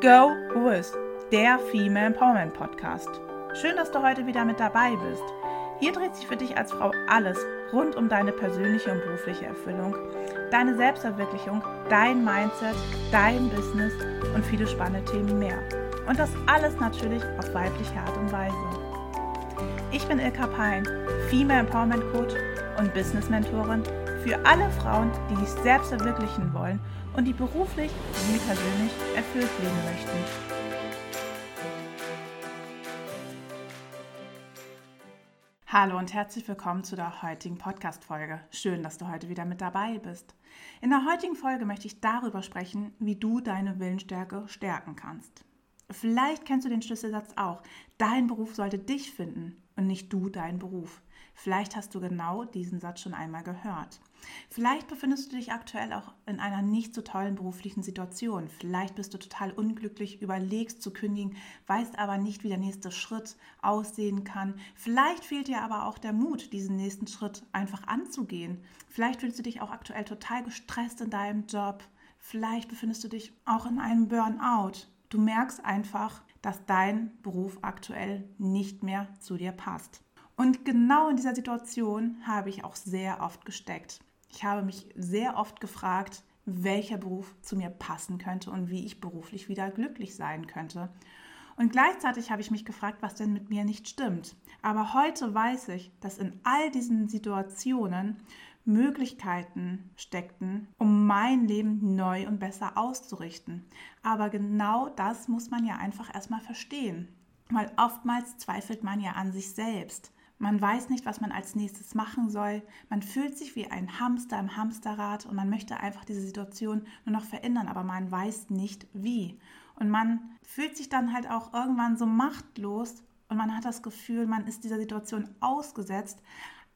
Go With, der Female Empowerment Podcast. Schön, dass du heute wieder mit dabei bist. Hier dreht sich für dich als Frau alles rund um deine persönliche und berufliche Erfüllung, deine Selbstverwirklichung, dein Mindset, dein Business und viele spannende Themen mehr. Und das alles natürlich auf weibliche Art und Weise. Ich bin Ilka Pein, Female Empowerment Coach und Business Mentorin für alle Frauen, die sich selbst verwirklichen wollen und die beruflich wie persönlich erfüllt leben möchten. Hallo und herzlich willkommen zu der heutigen Podcast-Folge. Schön, dass du heute wieder mit dabei bist. In der heutigen Folge möchte ich darüber sprechen, wie du deine Willensstärke stärken kannst. Vielleicht kennst du den Schlüsselsatz auch. Dein Beruf sollte dich finden und nicht du deinen Beruf. Vielleicht hast du genau diesen Satz schon einmal gehört. Vielleicht befindest du dich aktuell auch in einer nicht so tollen beruflichen Situation. Vielleicht bist du total unglücklich, überlegst zu kündigen, weißt aber nicht, wie der nächste Schritt aussehen kann. Vielleicht fehlt dir aber auch der Mut, diesen nächsten Schritt einfach anzugehen. Vielleicht fühlst du dich auch aktuell total gestresst in deinem Job. Vielleicht befindest du dich auch in einem Burnout. Du merkst einfach, dass dein Beruf aktuell nicht mehr zu dir passt. Und genau in dieser Situation habe ich auch sehr oft gesteckt. Ich habe mich sehr oft gefragt, welcher Beruf zu mir passen könnte und wie ich beruflich wieder glücklich sein könnte. Und gleichzeitig habe ich mich gefragt, was denn mit mir nicht stimmt. Aber heute weiß ich, dass in all diesen Situationen Möglichkeiten steckten, um mein Leben neu und besser auszurichten. Aber genau das muss man ja einfach erstmal verstehen. Weil oftmals zweifelt man ja an sich selbst. Man weiß nicht, was man als nächstes machen soll. Man fühlt sich wie ein Hamster im Hamsterrad und man möchte einfach diese Situation nur noch verändern, aber man weiß nicht wie. Und man fühlt sich dann halt auch irgendwann so machtlos und man hat das Gefühl, man ist dieser Situation ausgesetzt.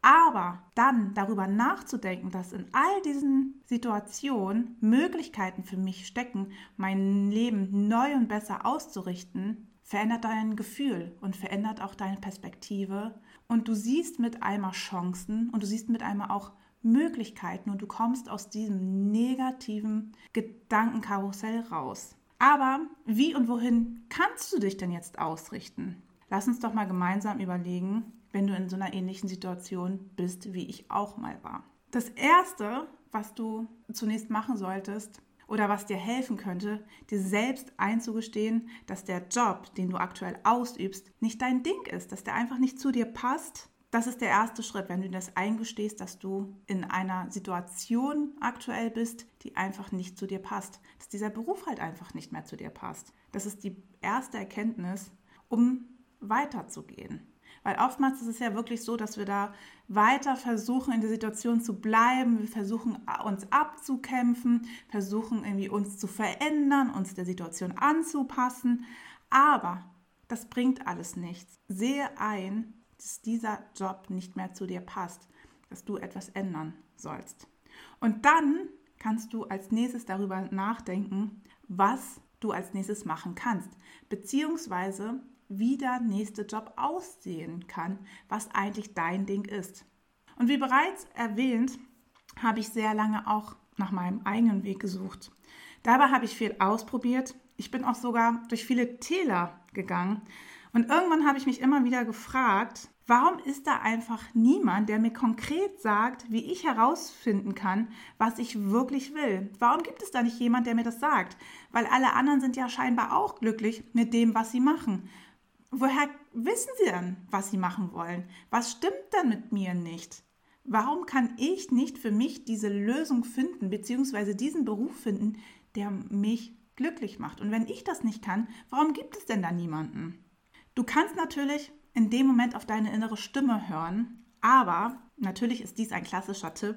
Aber dann darüber nachzudenken, dass in all diesen Situationen Möglichkeiten für mich stecken, mein Leben neu und besser auszurichten, verändert dein Gefühl und verändert auch deine Perspektive und du siehst mit einmal Chancen und du siehst mit einmal auch Möglichkeiten und du kommst aus diesem negativen Gedankenkarussell raus. Aber wie und wohin kannst du dich denn jetzt ausrichten? Lass uns doch mal gemeinsam überlegen, wenn du in so einer ähnlichen Situation bist, wie ich auch mal war. Das Erste, was du zunächst machen solltest, oder was dir helfen könnte, dir selbst einzugestehen, dass der Job, den du aktuell ausübst, nicht dein Ding ist, dass der einfach nicht zu dir passt. Das ist der erste Schritt, wenn du das eingestehst, dass du in einer Situation aktuell bist, die einfach nicht zu dir passt, dass dieser Beruf halt einfach nicht mehr zu dir passt. Das ist die erste Erkenntnis, um weiterzugehen. Weil oftmals ist es ja wirklich so, dass wir da weiter versuchen, in der Situation zu bleiben. Wir versuchen, uns abzukämpfen, versuchen, irgendwie uns zu verändern, uns der Situation anzupassen. Aber das bringt alles nichts. Sehe ein, dass dieser Job nicht mehr zu dir passt, dass du etwas ändern sollst. Und dann kannst du als nächstes darüber nachdenken, was du als nächstes machen kannst, beziehungsweise wie der nächste Job aussehen kann, was eigentlich dein Ding ist. Und wie bereits erwähnt, habe ich sehr lange auch nach meinem eigenen Weg gesucht. Dabei habe ich viel ausprobiert. Ich bin auch sogar durch viele Täler gegangen. Und irgendwann habe ich mich immer wieder gefragt, warum ist da einfach niemand, der mir konkret sagt, wie ich herausfinden kann, was ich wirklich will? Warum gibt es da nicht jemand, der mir das sagt? Weil alle anderen sind ja scheinbar auch glücklich mit dem, was sie machen woher wissen sie denn, was sie machen wollen? Was stimmt denn mit mir nicht? Warum kann ich nicht für mich diese Lösung finden, beziehungsweise diesen Beruf finden, der mich glücklich macht? Und wenn ich das nicht kann, warum gibt es denn da niemanden? Du kannst natürlich in dem Moment auf deine innere Stimme hören, aber natürlich ist dies ein klassischer Tipp,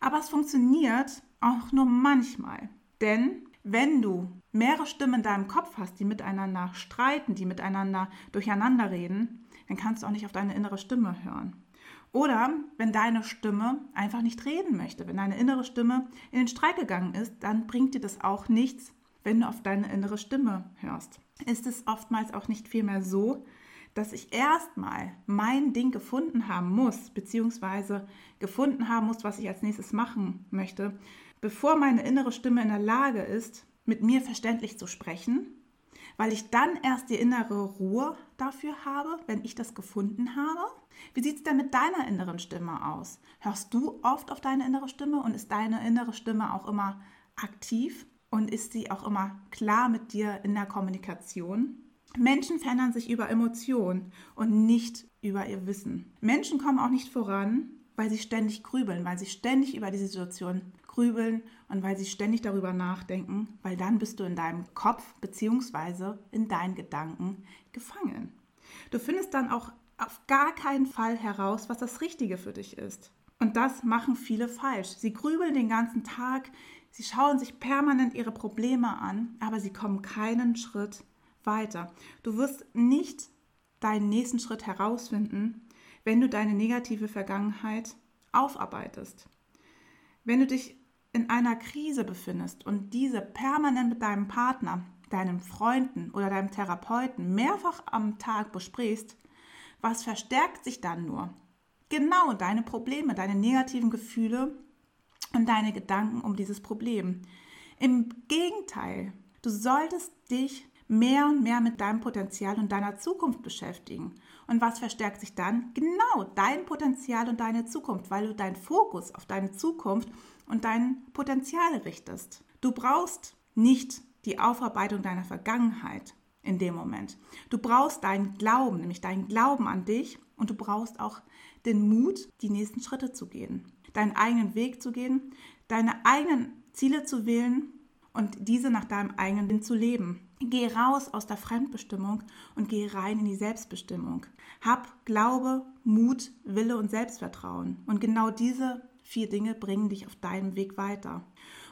aber es funktioniert auch nur manchmal. Denn wenn du mehrere Stimmen in deinem Kopf hast, die miteinander streiten, die miteinander durcheinander reden, dann kannst du auch nicht auf deine innere Stimme hören. Oder wenn deine Stimme einfach nicht reden möchte, wenn deine innere Stimme in den Streit gegangen ist, dann bringt dir das auch nichts, wenn du auf deine innere Stimme hörst. Ist es oftmals auch nicht vielmehr so, dass ich erstmal mein Ding gefunden haben muss, beziehungsweise gefunden haben muss, was ich als nächstes machen möchte, bevor meine innere Stimme in der Lage ist, mit mir verständlich zu sprechen weil ich dann erst die innere Ruhe dafür habe, wenn ich das gefunden habe. Wie sieht es denn mit deiner inneren Stimme aus? Hörst du oft auf deine innere Stimme und ist deine innere Stimme auch immer aktiv und ist sie auch immer klar mit dir in der Kommunikation? Menschen verändern sich über Emotionen und nicht über ihr Wissen. Menschen kommen auch nicht voran, weil sie ständig grübeln, weil sie ständig über die Situation grübeln und weil sie ständig darüber nachdenken, weil dann bist du in deinem Kopf bzw. in deinen Gedanken gefangen. Du findest dann auch auf gar keinen Fall heraus, was das Richtige für dich ist. Und das machen viele falsch. Sie grübeln den ganzen Tag, sie schauen sich permanent ihre Probleme an, aber sie kommen keinen Schritt weiter. Du wirst nicht deinen nächsten Schritt herausfinden, wenn du deine negative Vergangenheit aufarbeitest. Wenn du dich in einer Krise befindest und diese permanent mit deinem Partner, deinem Freunden oder deinem Therapeuten mehrfach am Tag besprichst, was verstärkt sich dann nur? Genau deine Probleme, deine negativen Gefühle und deine Gedanken um dieses Problem. Im Gegenteil, du solltest dich mehr und mehr mit deinem Potenzial und deiner Zukunft beschäftigen. Und was verstärkt sich dann? Genau dein Potenzial und deine Zukunft, weil du deinen Fokus auf deine Zukunft und dein Potenzial richtest. Du brauchst nicht die Aufarbeitung deiner Vergangenheit in dem Moment. Du brauchst deinen Glauben, nämlich deinen Glauben an dich und du brauchst auch den Mut, die nächsten Schritte zu gehen, deinen eigenen Weg zu gehen, deine eigenen Ziele zu wählen und diese nach deinem eigenen Sinn zu leben. Geh raus aus der Fremdbestimmung und geh rein in die Selbstbestimmung. Hab Glaube, Mut, Wille und Selbstvertrauen. Und genau diese vier Dinge bringen dich auf deinem Weg weiter.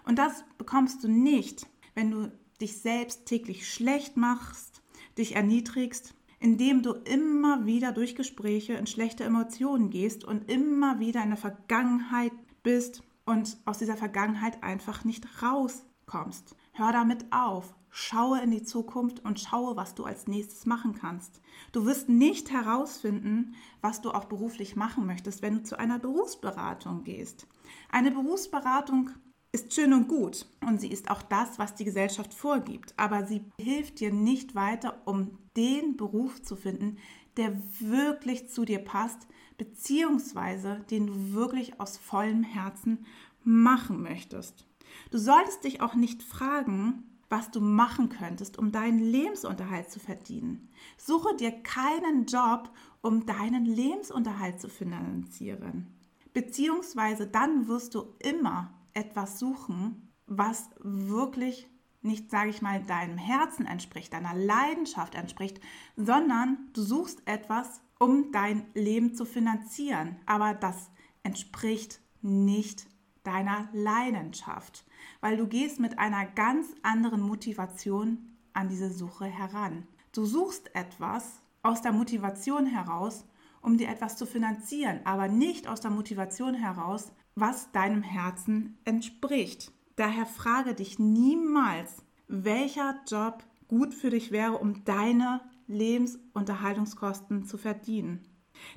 Und das bekommst du nicht, wenn du dich selbst täglich schlecht machst, dich erniedrigst, indem du immer wieder durch Gespräche in schlechte Emotionen gehst und immer wieder in der Vergangenheit bist und aus dieser Vergangenheit einfach nicht raus kommst. Hör damit auf. Schaue in die Zukunft und schaue, was du als nächstes machen kannst. Du wirst nicht herausfinden, was du auch beruflich machen möchtest, wenn du zu einer Berufsberatung gehst. Eine Berufsberatung ist schön und gut und sie ist auch das, was die Gesellschaft vorgibt, aber sie hilft dir nicht weiter, um den Beruf zu finden, der wirklich zu dir passt, beziehungsweise den du wirklich aus vollem Herzen machen möchtest. Du solltest dich auch nicht fragen, was du machen könntest, um deinen Lebensunterhalt zu verdienen. Suche dir keinen Job, um deinen Lebensunterhalt zu finanzieren. Beziehungsweise dann wirst du immer etwas suchen, was wirklich nicht, sage ich mal, deinem Herzen entspricht, deiner Leidenschaft entspricht, sondern du suchst etwas, um dein Leben zu finanzieren. Aber das entspricht nicht deiner Leidenschaft, weil du gehst mit einer ganz anderen Motivation an diese Suche heran. Du suchst etwas aus der Motivation heraus, um dir etwas zu finanzieren, aber nicht aus der Motivation heraus, was deinem Herzen entspricht. Daher frage dich niemals, welcher Job gut für dich wäre, um deine Lebensunterhaltungskosten zu verdienen.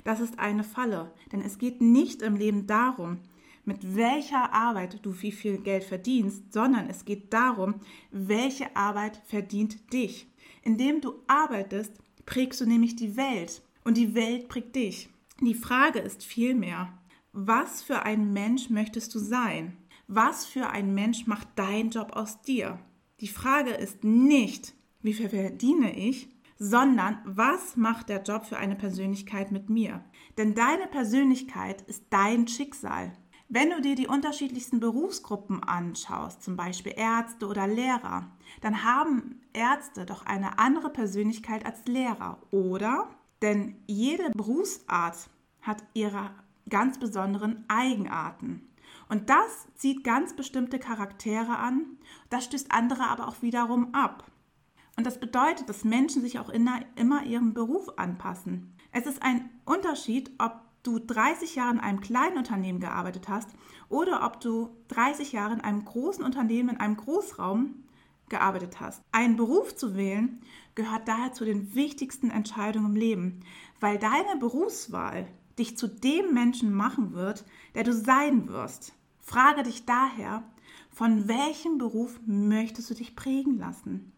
Das ist eine Falle, denn es geht nicht im Leben darum, mit welcher Arbeit du wie viel Geld verdienst, sondern es geht darum, welche Arbeit verdient dich. Indem du arbeitest, prägst du nämlich die Welt und die Welt prägt dich. Die Frage ist vielmehr, was für ein Mensch möchtest du sein? Was für ein Mensch macht dein Job aus dir? Die Frage ist nicht, wie viel verdiene ich, sondern was macht der Job für eine Persönlichkeit mit mir? Denn deine Persönlichkeit ist dein Schicksal. Wenn du dir die unterschiedlichsten Berufsgruppen anschaust, zum Beispiel Ärzte oder Lehrer, dann haben Ärzte doch eine andere Persönlichkeit als Lehrer, oder? Denn jede Berufsart hat ihre ganz besonderen Eigenarten. Und das zieht ganz bestimmte Charaktere an, das stößt andere aber auch wiederum ab. Und das bedeutet, dass Menschen sich auch immer ihrem Beruf anpassen. Es ist ein Unterschied, ob du 30 Jahre in einem kleinen Unternehmen gearbeitet hast oder ob du 30 Jahre in einem großen Unternehmen, in einem Großraum gearbeitet hast. Einen Beruf zu wählen gehört daher zu den wichtigsten Entscheidungen im Leben, weil deine Berufswahl dich zu dem Menschen machen wird, der du sein wirst. Frage dich daher, von welchem Beruf möchtest du dich prägen lassen?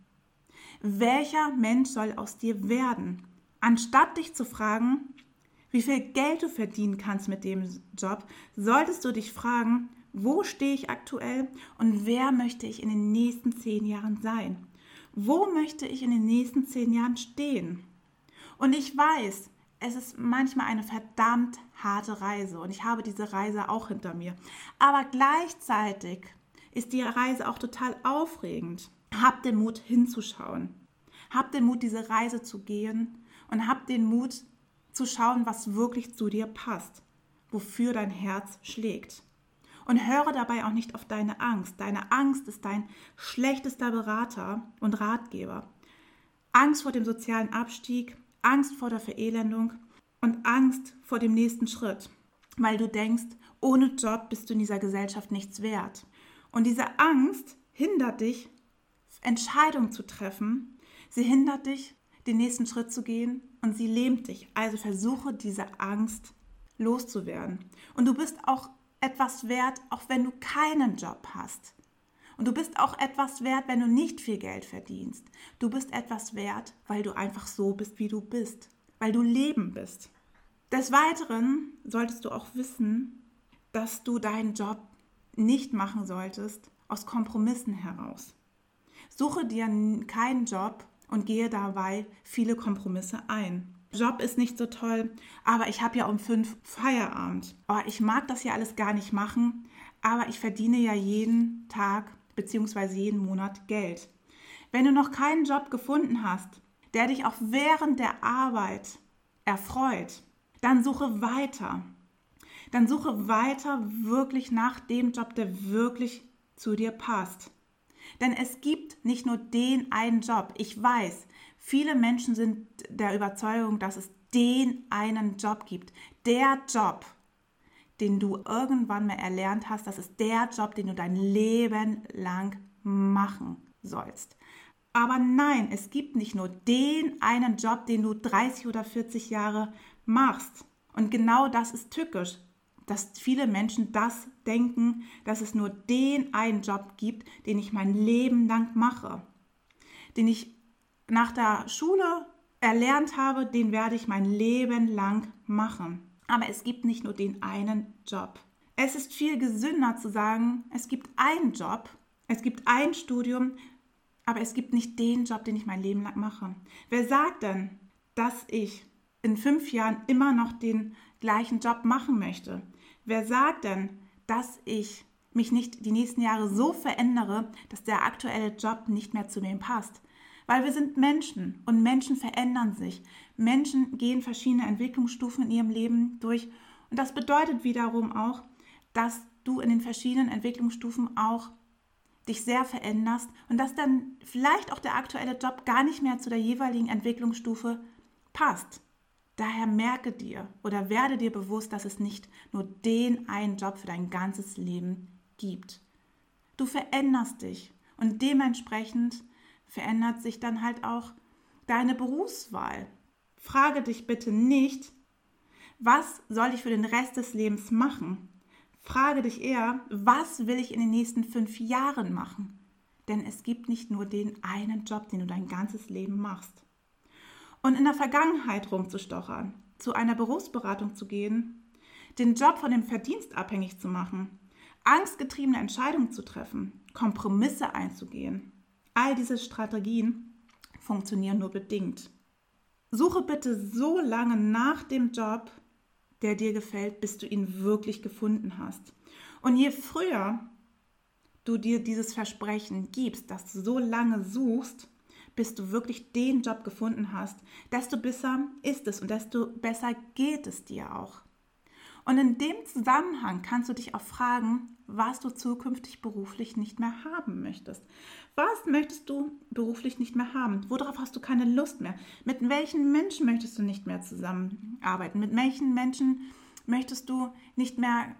Welcher Mensch soll aus dir werden? Anstatt dich zu fragen, wie viel Geld du verdienen kannst mit dem Job, solltest du dich fragen, wo stehe ich aktuell und wer möchte ich in den nächsten zehn Jahren sein? Wo möchte ich in den nächsten zehn Jahren stehen? Und ich weiß, es ist manchmal eine verdammt harte Reise und ich habe diese Reise auch hinter mir. Aber gleichzeitig ist die Reise auch total aufregend. Hab den Mut hinzuschauen. Hab den Mut, diese Reise zu gehen und hab den Mut zu schauen, was wirklich zu dir passt, wofür dein Herz schlägt. Und höre dabei auch nicht auf deine Angst. Deine Angst ist dein schlechtester Berater und Ratgeber. Angst vor dem sozialen Abstieg, Angst vor der Verelendung und Angst vor dem nächsten Schritt, weil du denkst, ohne Job bist du in dieser Gesellschaft nichts wert. Und diese Angst hindert dich, Entscheidungen zu treffen. Sie hindert dich, den nächsten Schritt zu gehen und sie lähmt dich. Also versuche diese Angst loszuwerden. Und du bist auch etwas wert, auch wenn du keinen Job hast. Und du bist auch etwas wert, wenn du nicht viel Geld verdienst. Du bist etwas wert, weil du einfach so bist, wie du bist, weil du Leben bist. Des Weiteren solltest du auch wissen, dass du deinen Job nicht machen solltest aus Kompromissen heraus. Suche dir keinen Job und gehe dabei viele Kompromisse ein. Job ist nicht so toll, aber ich habe ja um fünf Feierabend. Oh, ich mag das ja alles gar nicht machen, aber ich verdiene ja jeden Tag bzw. jeden Monat Geld. Wenn du noch keinen Job gefunden hast, der dich auch während der Arbeit erfreut, dann suche weiter. Dann suche weiter wirklich nach dem Job, der wirklich zu dir passt. Denn es gibt nicht nur den einen Job. Ich weiß, viele Menschen sind der Überzeugung, dass es den einen Job gibt. Der Job, den du irgendwann mal erlernt hast, das ist der Job, den du dein Leben lang machen sollst. Aber nein, es gibt nicht nur den einen Job, den du 30 oder 40 Jahre machst. Und genau das ist tückisch, dass viele Menschen das denken, dass es nur den einen Job gibt, den ich mein Leben lang mache. Den ich nach der Schule erlernt habe, den werde ich mein Leben lang machen. Aber es gibt nicht nur den einen Job. Es ist viel gesünder zu sagen, es gibt einen Job, es gibt ein Studium, aber es gibt nicht den Job, den ich mein Leben lang mache. Wer sagt denn, dass ich in fünf Jahren immer noch den gleichen Job machen möchte? Wer sagt denn, dass ich mich nicht die nächsten Jahre so verändere, dass der aktuelle Job nicht mehr zu mir passt? Weil wir sind Menschen und Menschen verändern sich. Menschen gehen verschiedene Entwicklungsstufen in ihrem Leben durch. Und das bedeutet wiederum auch, dass du in den verschiedenen Entwicklungsstufen auch dich sehr veränderst und dass dann vielleicht auch der aktuelle Job gar nicht mehr zu der jeweiligen Entwicklungsstufe passt. Daher merke dir oder werde dir bewusst, dass es nicht nur den einen Job für dein ganzes Leben gibt. Du veränderst dich und dementsprechend verändert sich dann halt auch deine Berufswahl. Frage dich bitte nicht, was soll ich für den Rest des Lebens machen? Frage dich eher, was will ich in den nächsten fünf Jahren machen? Denn es gibt nicht nur den einen Job, den du dein ganzes Leben machst. Und in der Vergangenheit rumzustochern, zu einer Berufsberatung zu gehen, den Job von dem Verdienst abhängig zu machen, angstgetriebene Entscheidungen zu treffen, Kompromisse einzugehen, All diese Strategien funktionieren nur bedingt. Suche bitte so lange nach dem Job, der dir gefällt, bis du ihn wirklich gefunden hast. Und je früher du dir dieses Versprechen gibst, dass du so lange suchst, bis du wirklich den Job gefunden hast, desto besser ist es und desto besser geht es dir auch. Und in dem Zusammenhang kannst du dich auch fragen, was du zukünftig beruflich nicht mehr haben möchtest. Was möchtest du beruflich nicht mehr haben? Worauf hast du keine Lust mehr? Mit welchen Menschen möchtest du nicht mehr zusammenarbeiten? Mit welchen Menschen möchtest du nicht mehr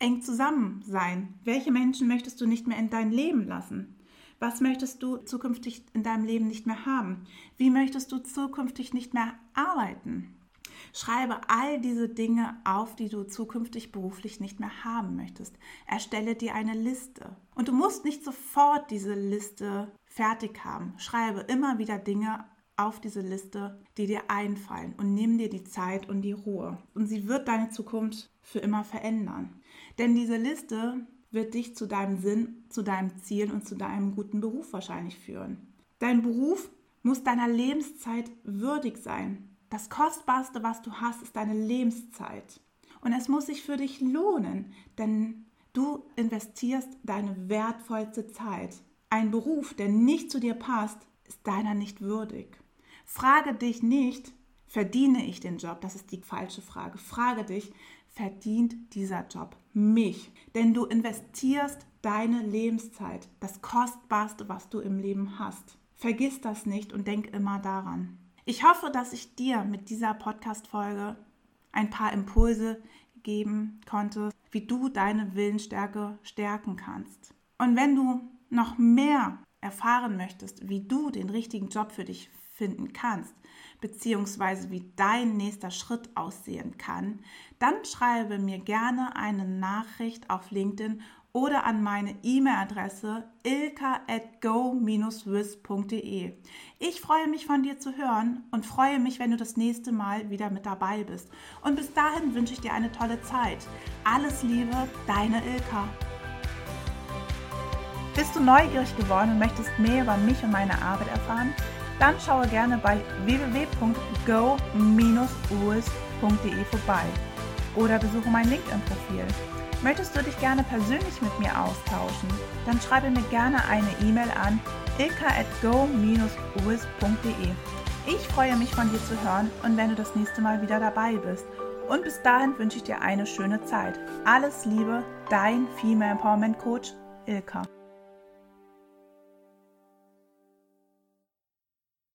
eng zusammen sein? Welche Menschen möchtest du nicht mehr in dein Leben lassen? Was möchtest du zukünftig in deinem Leben nicht mehr haben? Wie möchtest du zukünftig nicht mehr arbeiten? Schreibe all diese Dinge auf, die du zukünftig beruflich nicht mehr haben möchtest. Erstelle dir eine Liste. Und du musst nicht sofort diese Liste fertig haben. Schreibe immer wieder Dinge auf diese Liste, die dir einfallen und nimm dir die Zeit und die Ruhe. Und sie wird deine Zukunft für immer verändern. Denn diese Liste wird dich zu deinem Sinn, zu deinem Ziel und zu deinem guten Beruf wahrscheinlich führen. Dein Beruf muss deiner Lebenszeit würdig sein. Das Kostbarste, was du hast, ist deine Lebenszeit. Und es muss sich für dich lohnen, denn du investierst deine wertvollste Zeit. Ein Beruf, der nicht zu dir passt, ist deiner nicht würdig. Frage dich nicht, verdiene ich den Job? Das ist die falsche Frage. Frage dich, verdient dieser Job mich? Denn du investierst deine Lebenszeit, das Kostbarste, was du im Leben hast. Vergiss das nicht und denk immer daran. Ich hoffe, dass ich dir mit dieser Podcast-Folge ein paar Impulse geben konnte, wie du deine Willensstärke stärken kannst. Und wenn du noch mehr erfahren möchtest, wie du den richtigen Job für dich finden kannst, beziehungsweise wie dein nächster Schritt aussehen kann, dann schreibe mir gerne eine Nachricht auf LinkedIn oder an meine E-Mail-Adresse ilka@go-wiz.de. Ich freue mich von dir zu hören und freue mich, wenn du das nächste Mal wieder mit dabei bist. Und bis dahin wünsche ich dir eine tolle Zeit. Alles Liebe, deine Ilka. Bist du neugierig geworden und möchtest mehr über mich und meine Arbeit erfahren? Dann schaue gerne bei www.go-uis.de vorbei oder besuche mein LinkedIn-Profil. Möchtest du dich gerne persönlich mit mir austauschen? Dann schreibe mir gerne eine E-Mail an ilka@go-uis.de. Ich freue mich von dir zu hören und wenn du das nächste Mal wieder dabei bist. Und bis dahin wünsche ich dir eine schöne Zeit. Alles Liebe, dein Female Empowerment Coach Ilka.